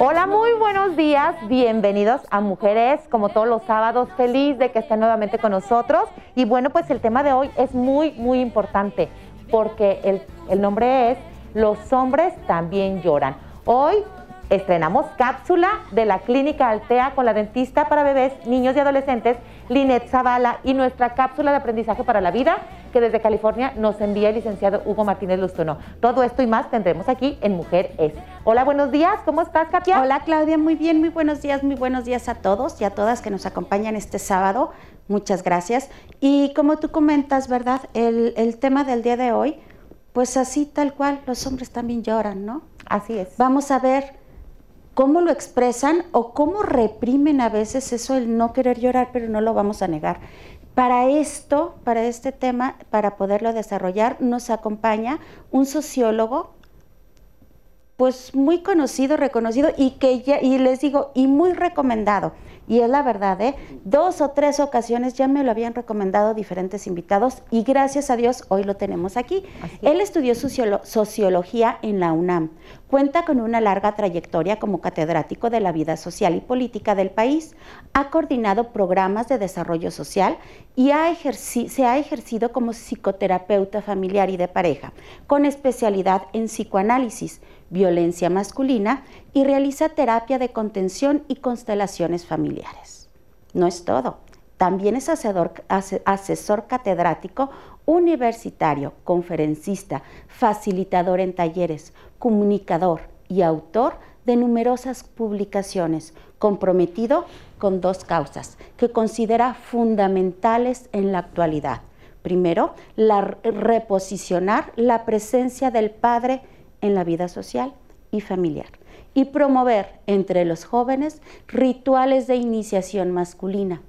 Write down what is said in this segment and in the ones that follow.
Hola, muy buenos días. Bienvenidos a Mujeres, como todos los sábados. Feliz de que estén nuevamente con nosotros. Y bueno, pues el tema de hoy es muy, muy importante porque el, el nombre es Los hombres también lloran. Hoy estrenamos cápsula de la Clínica Altea con la dentista para bebés, niños y adolescentes, Linet Zavala, y nuestra cápsula de aprendizaje para la vida que desde California nos envía el licenciado Hugo Martínez Lustono. Todo esto y más tendremos aquí en Mujer Es. Hola, buenos días, ¿cómo estás, Katia? Hola, Claudia, muy bien, muy buenos días, muy buenos días a todos y a todas que nos acompañan este sábado. Muchas gracias. Y como tú comentas, ¿verdad? El, el tema del día de hoy, pues así tal cual, los hombres también lloran, ¿no? Así es. Vamos a ver cómo lo expresan o cómo reprimen a veces eso el no querer llorar, pero no lo vamos a negar. Para esto, para este tema, para poderlo desarrollar, nos acompaña un sociólogo, pues muy conocido, reconocido y que ya, y les digo, y muy recomendado. Y es la verdad, ¿eh? Dos o tres ocasiones ya me lo habían recomendado diferentes invitados y gracias a Dios hoy lo tenemos aquí. Él estudió sociología en la UNAM. Cuenta con una larga trayectoria como catedrático de la vida social y política del país. Ha coordinado programas de desarrollo social y se ha ejercido como psicoterapeuta familiar y de pareja, con especialidad en psicoanálisis violencia masculina y realiza terapia de contención y constelaciones familiares. No es todo. También es asesor, catedrático, universitario, conferencista, facilitador en talleres, comunicador y autor de numerosas publicaciones, comprometido con dos causas que considera fundamentales en la actualidad. Primero, la, reposicionar la presencia del padre en la vida social y familiar y promover entre los jóvenes rituales de iniciación masculina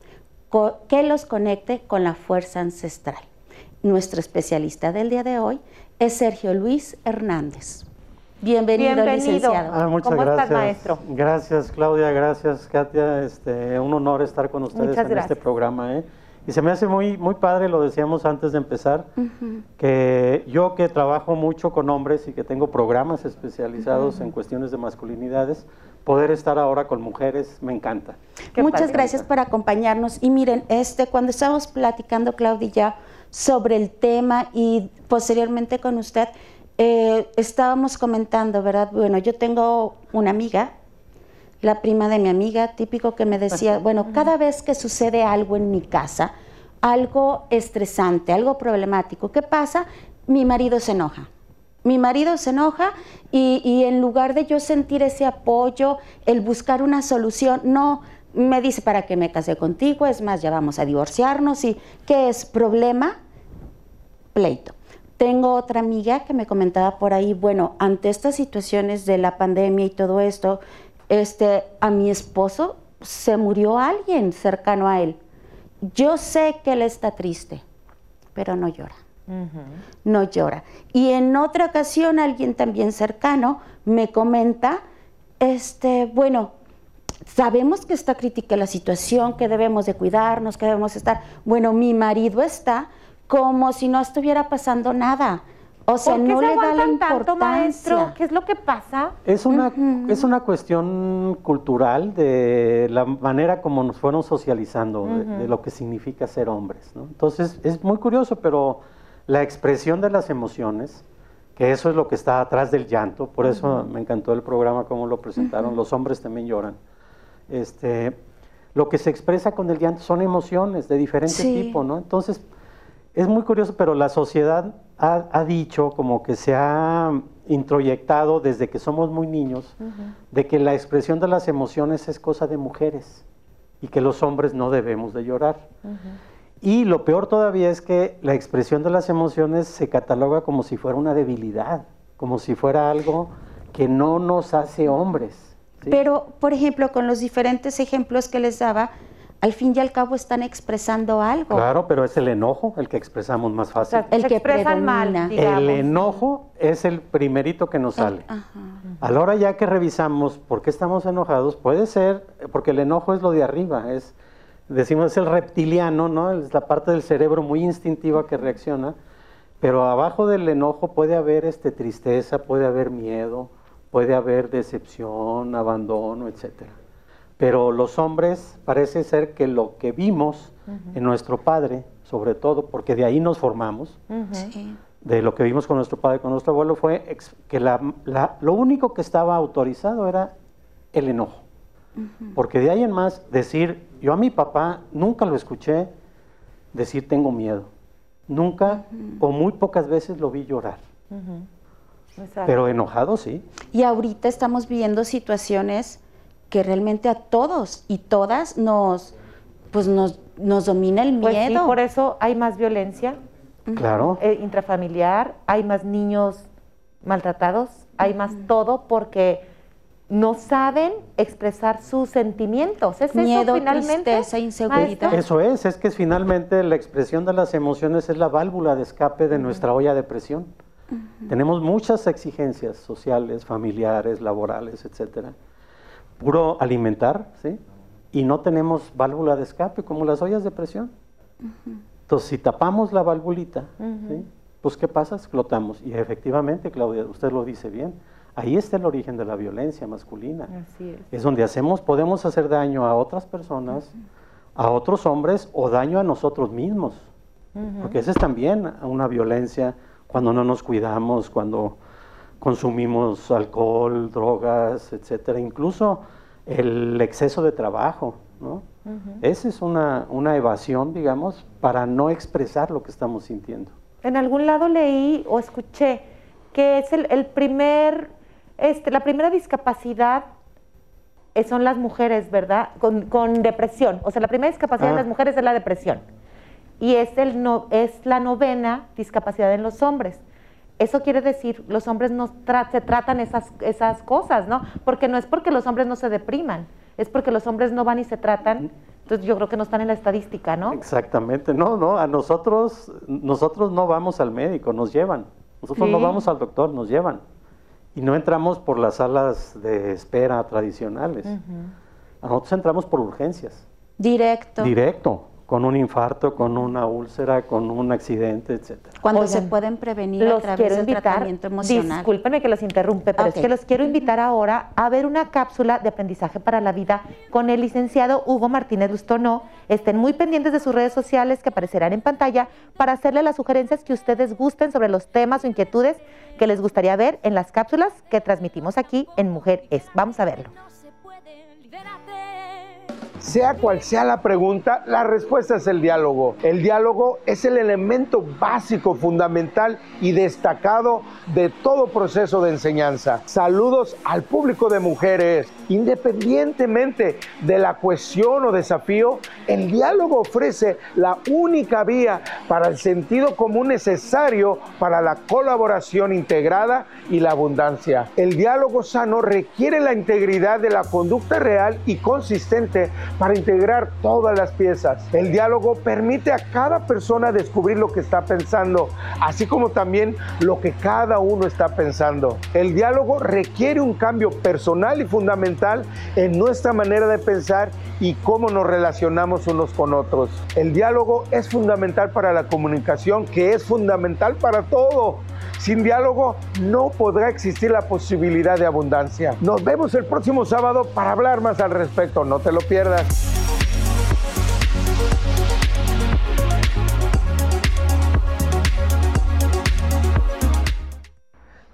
que los conecte con la fuerza ancestral. Nuestro especialista del día de hoy es Sergio Luis Hernández. Bienvenido, licenciado. Ah, muchas ¿Cómo gracias. estás, maestro? Gracias, Claudia. Gracias, Katia. Este, un honor estar con ustedes en este programa. ¿eh? Y se me hace muy, muy padre, lo decíamos antes de empezar, que yo que trabajo mucho con hombres y que tengo programas especializados en cuestiones de masculinidades, poder estar ahora con mujeres me encanta. Muchas gracias por acompañarnos. Y miren, este, cuando estábamos platicando, Claudia, sobre el tema y posteriormente con usted, eh, estábamos comentando, ¿verdad? Bueno, yo tengo una amiga la prima de mi amiga, típico que me decía, bueno, cada vez que sucede algo en mi casa, algo estresante, algo problemático, ¿qué pasa? Mi marido se enoja. Mi marido se enoja y, en lugar de yo sentir ese apoyo, el buscar una solución, no, me dice, ¿para qué me casé contigo? Es más, ya vamos a divorciarnos. ¿Y qué es? ¿Problema? Pleito. Tengo otra amiga que me comentaba por ahí, bueno, ante estas situaciones de la pandemia y todo esto, este, a mi esposo se murió alguien cercano a él. Yo sé que él está triste, pero no llora. No llora. Y en otra ocasión alguien también cercano me comenta, este, bueno, sabemos que está crítica la situación, que debemos de cuidarnos, que debemos estar. Bueno, mi marido está como si no estuviera pasando nada. O sea, ¿Por qué no se le da la aguantan importancia. tanto, maestro? ¿Qué es lo que pasa? Es una, es una cuestión cultural de la manera como nos fueron socializando, de, de lo que significa ser hombres. ¿no? Entonces, es muy curioso, pero la expresión de las emociones, que eso es lo que está atrás del llanto, por eso me encantó el programa, como lo presentaron, los hombres también lloran. Este, lo que se expresa con el llanto son emociones de diferente Sí. tipo, ¿no? Entonces, es muy curioso, pero la sociedad ha, ha dicho, como que se ha introyectado desde que somos muy niños, de que la expresión de las emociones es cosa de mujeres y que los hombres no debemos de llorar. Y lo peor todavía es que la expresión de las emociones se cataloga como si fuera una debilidad, como si fuera algo que no nos hace hombres. ¿sí? Pero, por ejemplo, con los diferentes ejemplos que les daba, al fin y al cabo están expresando algo. Claro, pero es el enojo el que expresamos más O fácil. sea, El se que expresan mal, digamos. El enojo es el primerito que nos sale. Ajá. A la hora ya que revisamos por qué estamos enojados, puede ser, porque el enojo es lo de arriba, es, decimos, es el reptiliano, ¿no? Es la parte del cerebro muy instintiva que reacciona, pero abajo del enojo puede haber este, tristeza, puede haber miedo, puede haber decepción, abandono, etcétera. Pero los hombres parece ser que lo que vimos en nuestro padre, sobre todo, porque de ahí nos formamos, de lo que vimos con nuestro padre, con nuestro abuelo, fue que lo único que estaba autorizado era el enojo. Porque de ahí en más, decir, yo a mi papá nunca lo escuché decir tengo miedo. Nunca o muy pocas veces lo vi llorar. Pero enojado sí. Y ahorita estamos viviendo situaciones que realmente a todos y todas nos, pues nos, nos domina el pues miedo. por eso hay más violencia. Claro. Eh, intrafamiliar, hay más niños maltratados, hay más todo porque no saben expresar sus sentimientos. ¿Es Miedo, eso finalmente? tristeza, inseguridad. Eso es, es que finalmente la expresión de las emociones es la válvula de escape de nuestra olla de presión. Tenemos muchas exigencias sociales, familiares, laborales, etcétera. Puro alimentar, ¿sí? Y no tenemos válvula de escape como las ollas de presión. Entonces, si tapamos la valvulita, ¿sí? pues ¿qué pasa? Explotamos. Y efectivamente, Claudia, usted lo dice bien Ahí está el origen de la violencia masculina. Así es. es donde hacemos, podemos hacer daño a otras personas, a otros hombres o daño a nosotros mismos. Porque esa es también una violencia cuando no nos cuidamos, cuando consumimos alcohol, drogas, etcétera, incluso el exceso de trabajo, ¿no? Esa es una, una evasión, digamos, para no expresar lo que estamos sintiendo. En algún lado leí o escuché que es el primer este, la primera discapacidad son las mujeres, ¿verdad? Con, depresión. O sea, la primera discapacidad de ah. las mujeres es la depresión. Y es, el no, es la novena discapacidad en los hombres. Eso quiere decir, los hombres no se tratan esas, esas cosas, ¿no? Porque no es porque los hombres no se depriman, es porque los hombres no van y se tratan. Entonces yo creo que no están en la estadística, ¿no? Exactamente, no, no, a nosotros, nosotros no vamos al médico, nos llevan. Nosotros no vamos al doctor, nos llevan. Y no entramos por las salas de espera tradicionales. Nosotros entramos por urgencias. Directo. Directo con un infarto, con una úlcera, con un accidente, etcétera. Cuando se pueden prevenir los a través quiero del invitar, tratamiento emocional. Discúlpenme que los interrumpe, pero es que los quiero invitar ahora a ver una cápsula de aprendizaje para la vida con el licenciado Hugo Martínez Lustono. Estén muy pendientes de sus redes sociales que aparecerán en pantalla para hacerle las sugerencias que ustedes gusten sobre los temas o inquietudes que les gustaría ver en las cápsulas que transmitimos aquí en Mujer Es. Vamos a verlo. Sea cual sea la pregunta, la respuesta es el diálogo. El diálogo es el elemento básico, fundamental y destacado de todo proceso de enseñanza. Saludos al público de mujeres. Independientemente de la cuestión o desafío, el diálogo ofrece la única vía para el sentido común necesario para la colaboración integrada y la abundancia. El diálogo sano requiere la integridad de la conducta real y consistente para integrar todas las piezas. El diálogo permite a cada persona descubrir lo que está pensando, así como también lo que cada uno está pensando. El diálogo requiere un cambio personal y fundamental en nuestra manera de pensar y cómo nos relacionamos unos con otros. El diálogo es fundamental para la comunicación, que es fundamental para todo. Sin diálogo no podrá existir la posibilidad de abundancia. Nos vemos el próximo sábado para hablar más al respecto. No te lo pierdas.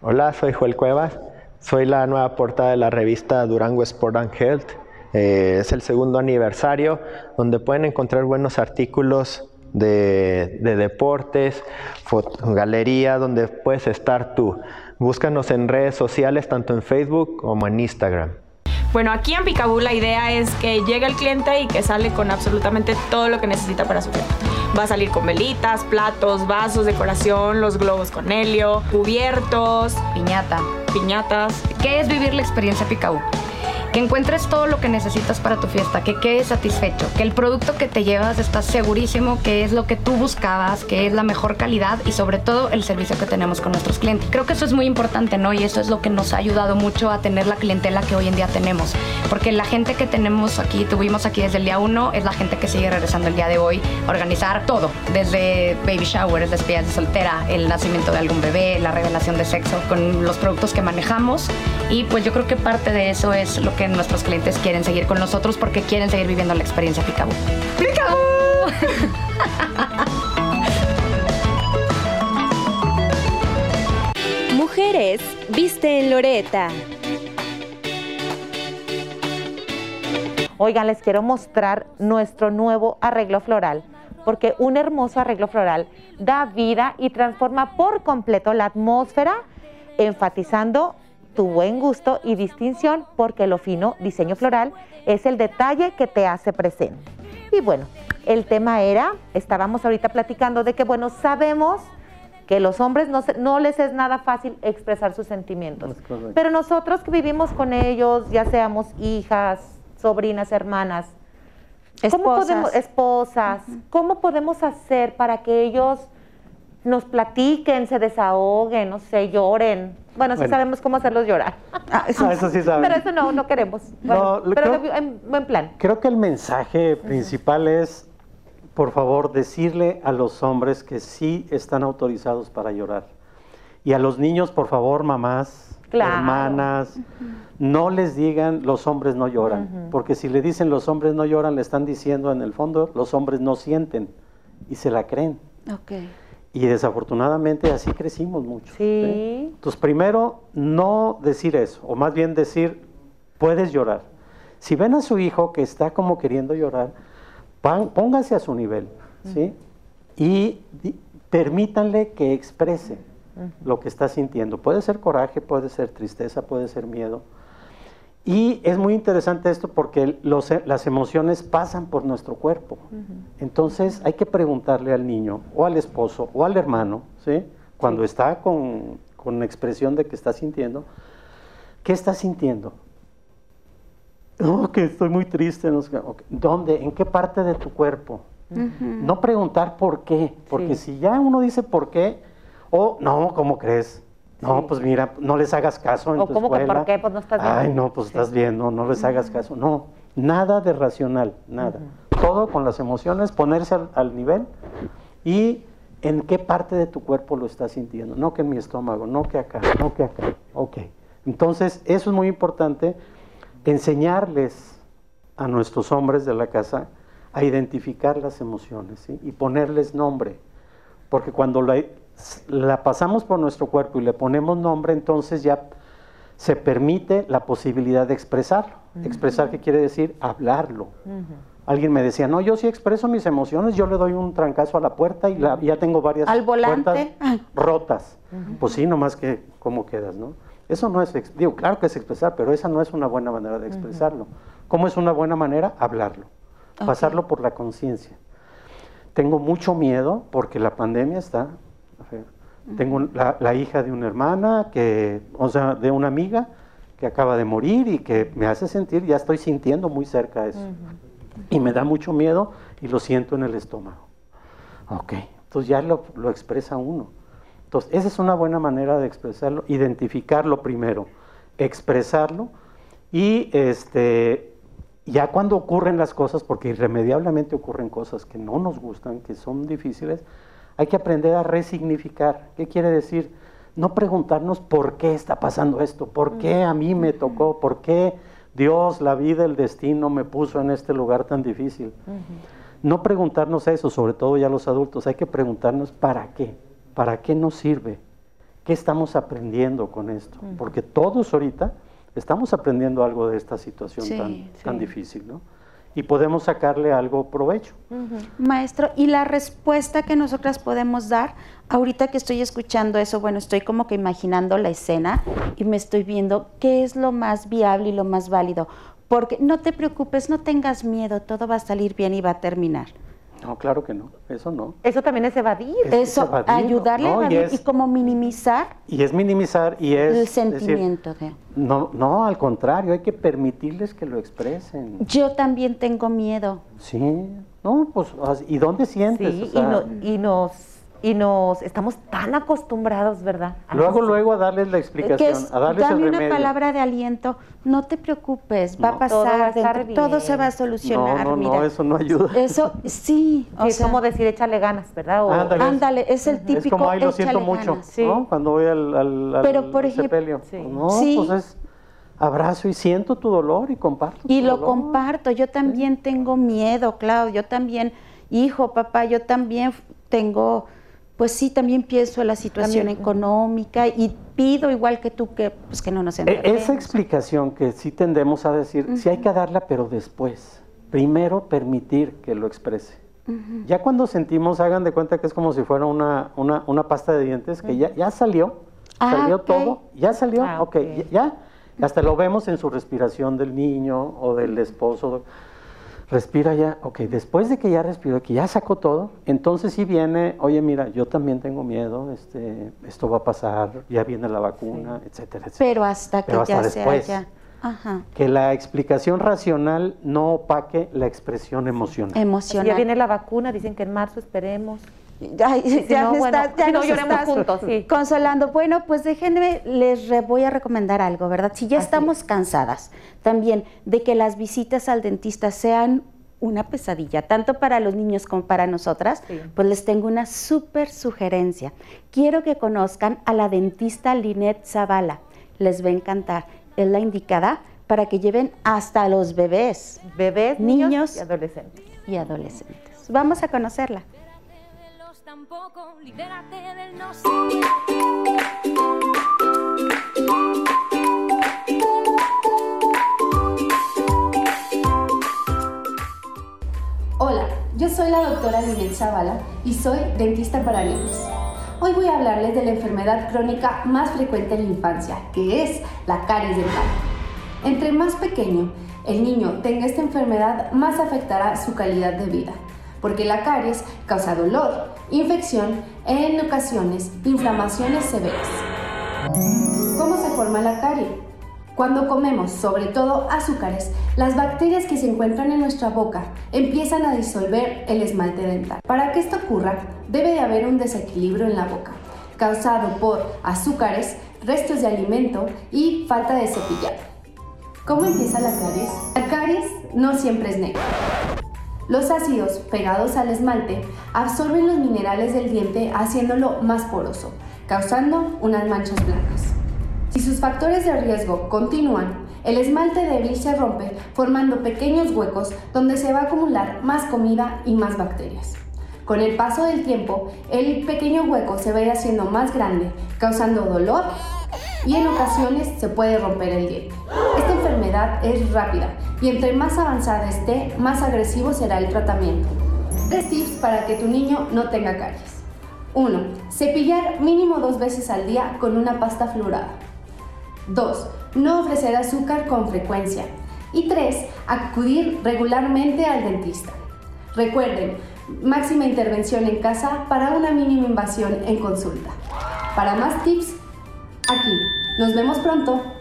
Hola, soy Joel Cuevas. Soy la nueva portada de la revista Durango Sport and Health. Eh, es el segundo aniversario donde pueden encontrar buenos artículos de, deportes, galería, donde puedes estar tú. Búscanos en redes sociales, tanto en Facebook como en Instagram. Bueno, aquí en Picaboo la idea es que llegue el cliente y que sale con absolutamente todo lo que necesita para su fiesta. Va a salir con velitas, platos, vasos, decoración, los globos con helio, cubiertos, piñata, piñatas. ¿Qué es vivir la experiencia Picaboo? Que encuentres todo lo que necesitas para tu fiesta, que quedes satisfecho, que el producto que te llevas estás segurísimo que es lo que tú buscabas, que es la mejor calidad y sobre todo el servicio que tenemos con nuestros clientes. Creo que eso es muy importante, ¿no? Y eso es lo que nos ha ayudado mucho a tener la clientela que hoy en día tenemos, porque la gente que tenemos aquí, tuvimos aquí desde el día uno, es la gente que sigue regresando el día de hoy a organizar todo, desde baby showers, despedidas de soltera, el nacimiento de algún bebé, la revelación de sexo, con los productos que manejamos y pues yo creo que parte de eso es lo que nuestros clientes quieren seguir con nosotros porque quieren seguir viviendo la experiencia Picaboo. ¡Picaboo! Mujeres viste en Loreta. Oigan, les quiero mostrar nuestro nuevo arreglo floral, porque un hermoso arreglo floral da vida y transforma por completo la atmósfera, enfatizando tu buen gusto y distinción, porque lo fino diseño floral es el detalle que te hace presente. Y bueno, el tema era, estábamos ahorita platicando de que, bueno, sabemos que los hombres no, les es nada fácil expresar sus sentimientos. Pero nosotros que vivimos con ellos, ya seamos hijas, sobrinas, hermanas, ¿cómo Esposas. esposas, ¿cómo podemos hacer para que ellos nos platiquen, se desahoguen, no sé, lloren? Bueno, sí Bueno. sabemos cómo hacerlos llorar. Ah, eso- Ah, eso sí saben. Pero eso no, no queremos. Bueno, No, pero creo- en buen plan. Creo que el mensaje principal es, por favor, decirle a los hombres que sí están autorizados para llorar. Y a los niños, por favor, mamás, Claro. hermanas, no les digan los hombres no lloran. Porque si le dicen los hombres no lloran, le están diciendo en el fondo los hombres no sienten y se la creen. Ok. Y desafortunadamente así crecimos mucho. Sí. Entonces, primero, no decir eso, o más bien decir, puedes llorar. Si ven a su hijo que está como queriendo llorar, pónganse a su nivel, ¿sí? Y permítanle que exprese lo que está sintiendo. Puede ser coraje, puede ser tristeza, puede ser miedo. Y es muy interesante esto porque los- las emociones pasan por nuestro cuerpo. Entonces hay que preguntarle al niño o al esposo o al hermano, ¿sí? cuando está con, con expresión de que está sintiendo, ¿qué está sintiendo? Oh, que estoy muy triste. No sé. ¿Dónde? ¿En qué parte de tu cuerpo? No preguntar por qué, porque Sí. si ya uno dice por qué, o no, ¿cómo crees? No, Sí. pues mira, no les hagas caso en O tu ¿cómo que por qué? Pues no estás viendo. Ay, no, pues estás bien, no, no les hagas caso. No, nada de racional, nada. Todo con las emociones, ponerse al, al nivel y en qué parte de tu cuerpo lo estás sintiendo. No que en mi estómago, no que acá, no que acá. Ok. Entonces, eso es muy importante, enseñarles a nuestros hombres de la casa a identificar las emociones ¿sí? y ponerles nombre. Porque cuando la, la pasamos por nuestro cuerpo y le ponemos nombre, entonces ya se permite la posibilidad de expresarlo. Expresar, ¿qué quiere decir? Hablarlo. Alguien me decía, no, yo sí expreso mis emociones, yo le doy un trancazo a la puerta y la- ya tengo varias Al puertas rotas. Pues sí, nomás que cómo quedas, ¿no? Eso no es, digo, claro que es expresar, pero esa no es una buena manera de expresarlo. ¿Cómo es una buena manera? Hablarlo, pasarlo por la conciencia. Tengo mucho miedo porque la pandemia está. Tengo la hija de una hermana, que, o sea, de una amiga que acaba de morir y que me hace sentir, ya estoy sintiendo muy cerca eso. Y me da mucho miedo y lo siento en el estómago. Ok, entonces ya lo, lo expresa uno. Entonces, esa es una buena manera de expresarlo, identificarlo primero, expresarlo y este, ya cuando ocurren las cosas, porque irremediablemente ocurren cosas que no nos gustan, que son difíciles, hay que aprender a resignificar. ¿Qué quiere decir? No preguntarnos por qué está pasando esto, por qué a mí me tocó, por qué Dios, la vida, el destino me puso en este lugar tan difícil. No preguntarnos eso, sobre todo ya los adultos, hay que preguntarnos para qué, para qué nos sirve, qué estamos aprendiendo con esto, porque todos ahorita estamos aprendiendo algo de esta situación Sí, tan, sí. tan difícil, ¿no? Y podemos sacarle algo provecho. Maestro, y la respuesta que nosotras podemos dar, ahorita que estoy escuchando eso, bueno, estoy como que imaginando la escena y me estoy viendo qué es lo más viable y lo más válido. Porque no te preocupes, no tengas miedo, todo va a salir bien y va a terminar. No, claro que no, eso no. Eso también es evadir. Es Eso, evadir, ayudarle ¿no? a Y evadir es- y como minimizar Y es minimizar y es... el decir, sentimiento de... no, no, al contrario, hay que permitirles que lo expresen. Yo también tengo miedo. Sí, no, pues, ¿y dónde sientes? Sí, O sea, y, no- y nos y nos estamos tan acostumbrados, ¿verdad? A Luego, luego a darles la explicación, que es, a darles el dame una remedio. palabra de aliento, no te preocupes, va a pasar, Todo va a estar dentro- todo bien. se va a solucionar, no, mira. no, eso no ayuda. Eso, sí, o Sí, es sea, como decir échale ganas, ¿verdad? O- Ándale. ándale, es el típico es como, ay, lo siento mucho, ganas. Sí. ¿no? Cuando voy al, al, al Pero, por ejemplo, sepelio. sí. No, Sí. pues es abrazo y siento tu dolor y comparto Y tu lo dolor. comparto, yo también tengo miedo, Claudio, yo también, hijo, papá, yo también tengo, pues sí, también pienso en la situación También. económica y pido igual que tú que, pues que no nos E- enfermemos. esa explicación que sí tendemos a decir, sí hay que darla, pero después. Primero permitir que lo exprese. Ya cuando sentimos, hagan de cuenta que es como si fuera una, una, una pasta de dientes que ya, ya salió, Ah, salió todo, ya salió, Ah, ok, ok. ya, ya. Hasta lo vemos en su respiración del niño o del esposo. Respira ya, ok, después de que ya respiró, que ya sacó todo, entonces sí viene, oye, mira, yo también tengo miedo, este, esto va a pasar, ya viene la vacuna, etcétera, etcétera. Pero hasta que Pero hasta ya sea después. ya. Ajá. Que la explicación racional no opaque la expresión emocional. Si Emocional. ya viene la vacuna, dicen que en marzo esperemos. Ay, ya no, me bueno, estás- ya si no, nos lloremos estás juntos, sí. Consolando. Bueno, pues déjenme, les re- voy a recomendar algo, ¿verdad? Si ya Así estamos cansadas también de que las visitas al dentista sean una pesadilla, tanto para los niños como para nosotras, Sí. pues les tengo una súper sugerencia. Quiero que conozcan a la dentista Linet Zavala. Les va a encantar. Es la indicada para que lleven hasta los bebés Bebés, niños, Niños. y adolescentes. y adolescentes. Vamos a conocerla. Tampoco, libérate del no. Hola, yo soy la doctora Linet Zavala y soy dentista para niños. Hoy voy a hablarles de la enfermedad crónica más frecuente en la infancia, que es la caries dental. Entre más pequeño el niño tenga esta enfermedad, más afectará su calidad de vida, porque la caries causa dolor, infección e en ocasiones inflamaciones severas. ¿Cómo se forma la carie? Cuando comemos, sobre todo azúcares, las bacterias que se encuentran en nuestra boca empiezan a disolver el esmalte dental. Para que esto ocurra, debe de haber un desequilibrio en la boca, causado por azúcares, restos de alimento y falta de cepillado. ¿Cómo empieza la caries? La caries no siempre es negra. Los ácidos pegados al esmalte absorben los minerales del diente haciéndolo más poroso, causando unas manchas blancas. Si sus factores de riesgo continúan, el esmalte débil se rompe formando pequeños huecos donde se va a acumular más comida y más bacterias. Con el paso del tiempo, el pequeño hueco se va a ir haciendo más grande, causando dolor y en ocasiones se puede romper el diente. Esta enfermedad es rápida y entre más avanzada esté, más agresivo será el tratamiento. Tres tips para que tu niño no tenga caries. 1. Cepillar mínimo dos veces al día con una pasta fluorada. 2. No ofrecer azúcar con frecuencia. Y 3. Acudir regularmente al dentista. Recuerden, máxima intervención en casa para una mínima invasión en consulta. Para más tips, aquí. Nos vemos pronto.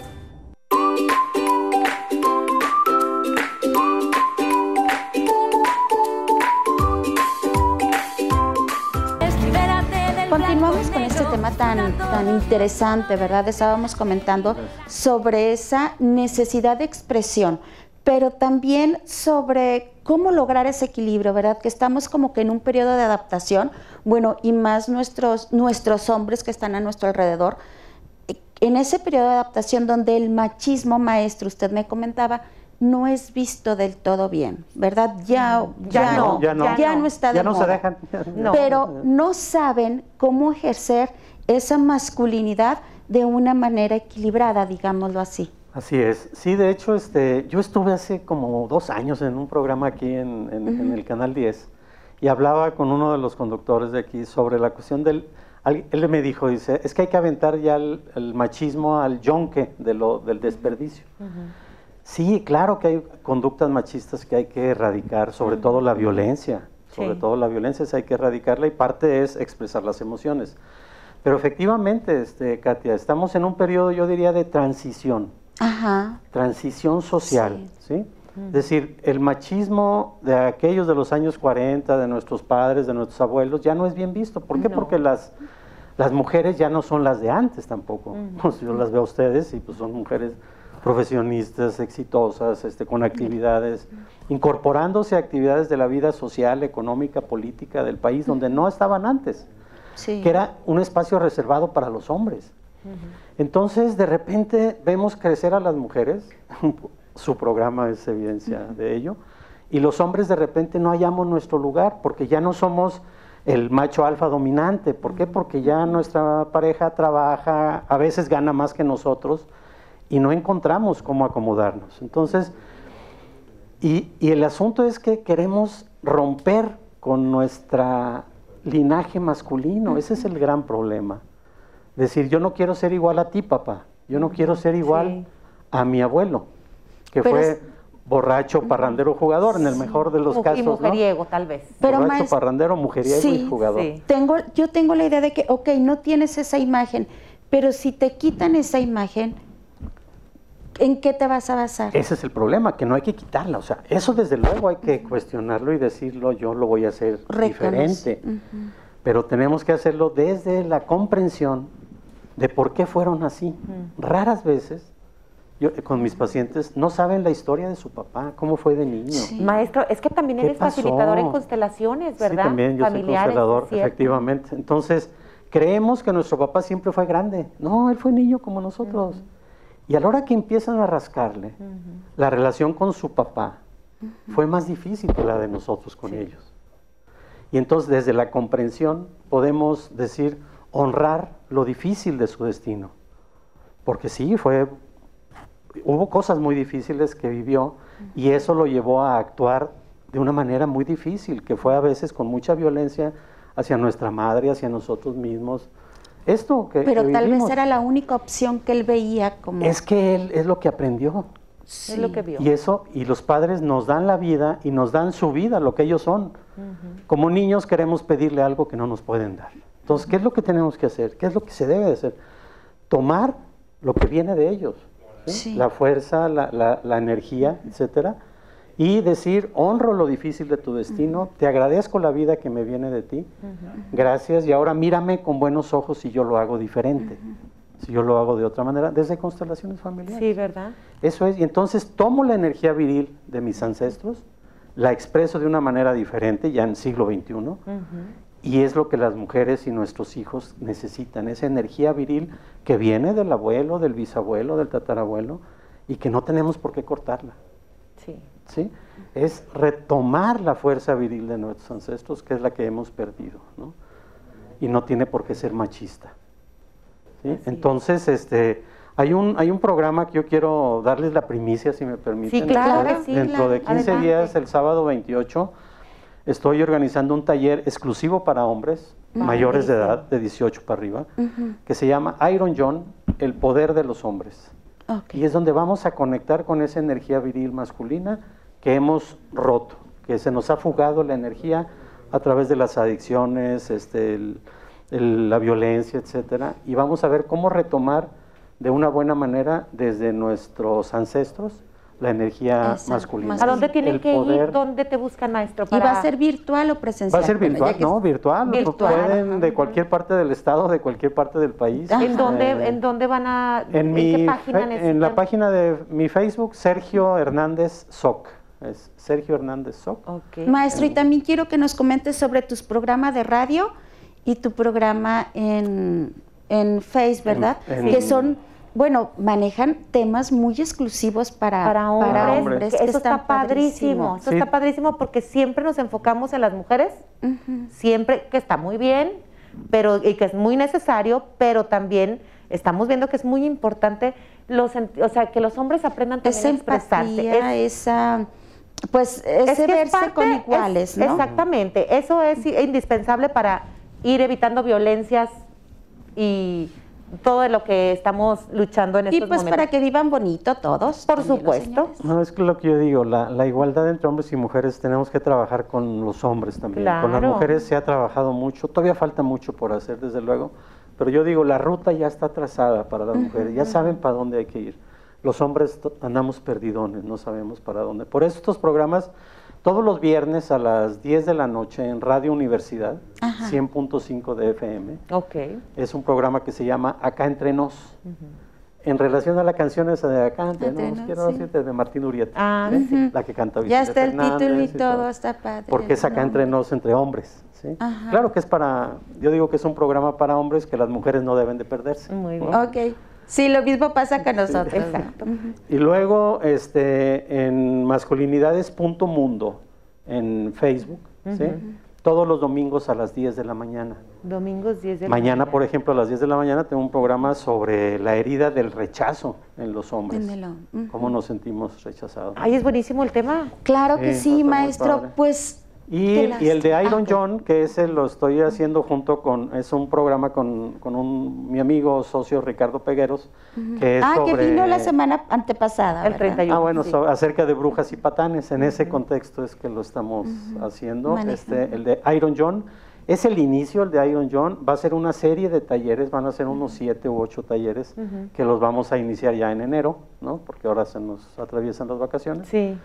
Continuamos blanco y con este tema tan, tan interesante, ¿verdad? Estábamos comentando sobre esa necesidad de expresión, pero también sobre cómo lograr ese equilibrio, ¿verdad? Que estamos como que en un periodo de adaptación, bueno, y más nuestros, nuestros hombres que están a nuestro alrededor, en ese periodo de adaptación donde el machismo maestro, usted me comentaba, no es visto del todo bien, ¿verdad? Ya, Ya no, ya no. ya no está de Ya no se moda. dejan. No. Pero no saben cómo ejercer esa masculinidad de una manera equilibrada, digámoslo así. Así es. Sí, de hecho, este, yo estuve hace como dos años en un programa aquí en, en- en el Canal 10 y hablaba con uno de los conductores de aquí sobre la cuestión del... Él me dijo, dice, es que hay que aventar ya el, el machismo al yonque de lo, del desperdicio. Sí, claro que hay conductas machistas que hay que erradicar, sobre todo la violencia. sobre Sí. todo la violencia, hay que erradicarla y parte es expresar las emociones. Pero efectivamente, este, Katia, estamos en un periodo, yo diría, de transición, Ajá. transición social, ¿sí? Es decir, el machismo de aquellos de los años 40, de nuestros padres, de nuestros abuelos, ya no es bien visto. ¿Por qué? No. Porque las, las mujeres ya no son las de antes tampoco. Pues yo las veo a ustedes y pues son mujeres profesionistas, exitosas, este, con actividades, incorporándose a actividades de la vida social, económica, política del país, donde no estaban antes, Sí. que era un espacio reservado para los hombres. Entonces, de repente vemos crecer a las mujeres, su programa es evidencia de ello, y los hombres de repente no hallamos nuestro lugar, porque ya no somos el macho alfa dominante. ¿Por qué? Porque ya nuestra pareja trabaja, a veces gana más que nosotros, y no encontramos cómo acomodarnos. Entonces, y, y el asunto es que queremos romper con nuestra linaje masculino, ese es el gran problema. Decir, yo no quiero ser igual a ti, papá, yo no quiero ser igual Sí. a mi abuelo, que Pero fue es- borracho, parrandero, jugador, en el mejor de los casos. y ¿no? mujeriego, tal vez. Pero borracho, maestro- parrandero, mujeriego Sí, y jugador. sí. Tengo, yo tengo la idea de que, ok, no tienes esa imagen, pero si te quitan esa imagen, ¿en qué te vas a basar? Ese es el problema, que no hay que quitarla. O sea, eso desde luego hay que cuestionarlo y decirlo, yo lo voy a hacer Reconoce. diferente. Pero tenemos que hacerlo desde la comprensión de por qué fueron así. Raras veces, yo con mis pacientes, no saben la historia de su papá, cómo fue de niño. Sí. Maestro, es que también ¿Qué eres facilitador en pasó? constelaciones, ¿verdad? Sí, también yo soy constelador, efectivamente. Entonces, creemos que nuestro papá siempre fue grande. No, él fue niño como nosotros. Y a la hora que empiezan a rascarle, la relación con su papá fue más difícil que la de nosotros con ellos. Y entonces, desde la comprensión, podemos decir, honrar lo difícil de su destino. Porque sí, fue hubo cosas muy difíciles que vivió y eso lo llevó a actuar de una manera muy difícil, que fue a veces con mucha violencia hacia nuestra madre, hacia nosotros mismos. Esto que, Pero que tal vez era la única opción que él veía como... es que él es lo que aprendió. Sí. Es lo que vio. Y eso, y los padres nos dan la vida y nos dan su vida, lo que ellos son. Como niños queremos pedirle algo que no nos pueden dar. Entonces, ¿qué es lo que tenemos que hacer? ¿Qué es lo que se debe de hacer? Tomar lo que viene de ellos. ¿sí? Sí. La fuerza, la, la- la energía, etcétera. Y decir, honro lo difícil de tu destino, te agradezco la vida que me viene de ti, gracias, y ahora mírame con buenos ojos si yo lo hago diferente, si yo lo hago de otra manera, desde constelaciones familiares. Sí, ¿verdad? Eso es, y entonces tomo la energía viril de mis ancestros, la expreso de una manera diferente, ya en siglo XXI, y es lo que las mujeres y nuestros hijos necesitan, esa energía viril que viene del abuelo, del bisabuelo, del tatarabuelo, y que no tenemos por qué cortarla. Sí. ¿Sí? Es retomar la fuerza viril de nuestros ancestros, que es la que hemos perdido, ¿no? Y no tiene por qué ser machista. ¿sí? Entonces, este, hay un, hay un programa que yo quiero darles la primicia, si me permiten. Sí, claro que sí, Dentro de claro. 15 Adelante. días, el sábado 28, estoy organizando un taller exclusivo para hombres mayores de edad, de 18 para arriba, que se llama Iron John, el poder de los hombres. Y es donde vamos a conectar con esa energía viril masculina que hemos roto, que se nos ha fugado la energía a través de las adicciones, este, la violencia, etcétera, y vamos a ver cómo retomar de una buena manera desde nuestros ancestros la energía Exacto, masculina. ¿A dónde tienen El que poder- ir? ¿Dónde te buscan, maestro? ¿Y va a ser virtual o presencial? Va a ser virtual, no, virtual, Virtual, pueden ajá. de cualquier parte del estado, de cualquier parte del país. ¿En dónde, Eh, ¿En dónde van a...? En, mi qué página fe- en la página de mi Facebook, Sergio Hernández Soc. Es Sergio Hernández Soc. Maestro, y también quiero que nos comentes sobre tus programas de radio y tu programa en, en Face, ¿verdad? en- que son, bueno, manejan temas muy exclusivos para, para hombres, hombres. que que eso está padrísimo, eso Sí. está padrísimo porque siempre nos enfocamos en las mujeres, siempre que está muy bien, pero y que es muy necesario, pero también estamos viendo que es muy importante los, o sea, que los hombres aprendan también Esa a expresarse. empatía, Es- esa, pues, es ese que es verse parte- con es- iguales, ¿no? Exactamente, eso es indispensable para ir evitando violencias y todo lo que estamos luchando en Y estos pues momentos. para que vivan bonito todos. Por supuesto. No, es que lo que yo digo, la, la igualdad entre hombres y mujeres tenemos que trabajar con los hombres también. Con las mujeres se ha trabajado mucho, todavía falta mucho por hacer, desde luego, pero yo digo, la ruta ya está trazada para las mujeres, ya saben para dónde hay que ir. Los hombres andamos perdidones, no sabemos para dónde. Por eso estos programas, todos los viernes a las 10 de la noche en Radio Universidad, 100.5 de FM, Ok. es un programa que se llama Acá Entre Nos. En relación a la canción esa de Acá Entre, Nos, quiero sí. decirte, de Martín Urieta. Ah, ¿sí? La que canta Ya Vicente está el Fernández título y todo, está padre. Porque es Acá Entre. Nos, entre hombres. ¿sí? Ajá. Claro que es para, yo digo que es un programa para hombres que las mujeres no deben de perderse. Muy bien. Ok. Sí, lo mismo pasa con nosotros. Exacto. Y luego este, en masculinidades.mundo en Facebook, ¿sí? todos los domingos a las 10 de la mañana. Domingos 10 de la Mañana, por ejemplo, a las 10 de la mañana tengo un programa sobre la herida del rechazo en los hombres. Hom- ujú. Cómo nos sentimos rechazados. Ay, es buenísimo el tema. Claro que Sí, maestro. Pues. Y, el de. Iron Ah, John, que ese lo estoy haciendo junto con, es un programa con, con un, mi amigo socio Ricardo Pegueros, que es Ah, que sobre... vino la semana antepasada. El ¿verdad? 31. Ah, bueno, sí. so- acerca de brujas y patanes, en ese contexto es que lo estamos haciendo. Manejando. Este, el de Iron John es el inicio, el de Iron John. Va a ser una serie de talleres, van a ser unos siete u ocho talleres que los vamos a iniciar ya en enero, ¿no? Porque ahora se nos atraviesan las vacaciones. Sí.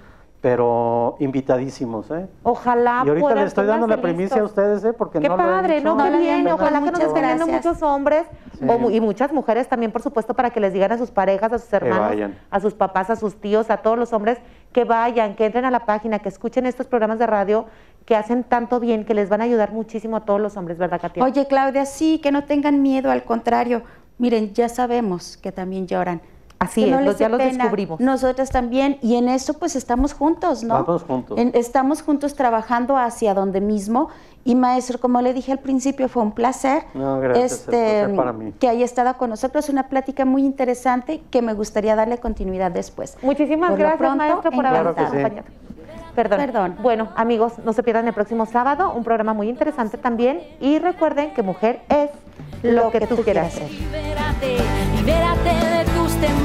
Pero invitadísimos, ¿eh? Ojalá y ahorita puedan le estoy dando la primicia a ustedes, ¿eh? Porque Qué no lo he padre, dicho. ¿no? No Qué lo habían bien. Ojalá que nos Muchas estén viendo muchos hombres Sí. o mu- y muchas mujeres también, por supuesto, para que les digan a sus parejas, a sus hermanos, a sus papás, a sus tíos, a todos los hombres, que vayan, que entren a la página, que escuchen estos programas de radio que hacen tanto bien, que les van a ayudar muchísimo a todos los hombres, ¿verdad, Katia? Oye, Claudia, sí, que no tengan miedo, al contrario. Miren, ya sabemos que también lloran. Así Que no es, los- ya dé los pena. descubrimos. Nosotras también, y en eso pues estamos juntos, ¿no? Vamos juntos. En- estamos juntos trabajando hacia donde mismo. Y maestro, como le dije al principio, fue un placer. este, No, gracias, el placer para mí. Que haya estado con nosotros, una plática muy interesante que me gustaría darle continuidad después. Muchísimas Por gracias, pronto, maestro, por sí. acompañado. Perdón. Perdón. Bueno, amigos, no se pierdan el próximo sábado, un programa muy interesante también. Y recuerden que mujer es lo, que, tú quieras ser. Libérate, libérate de tus temores.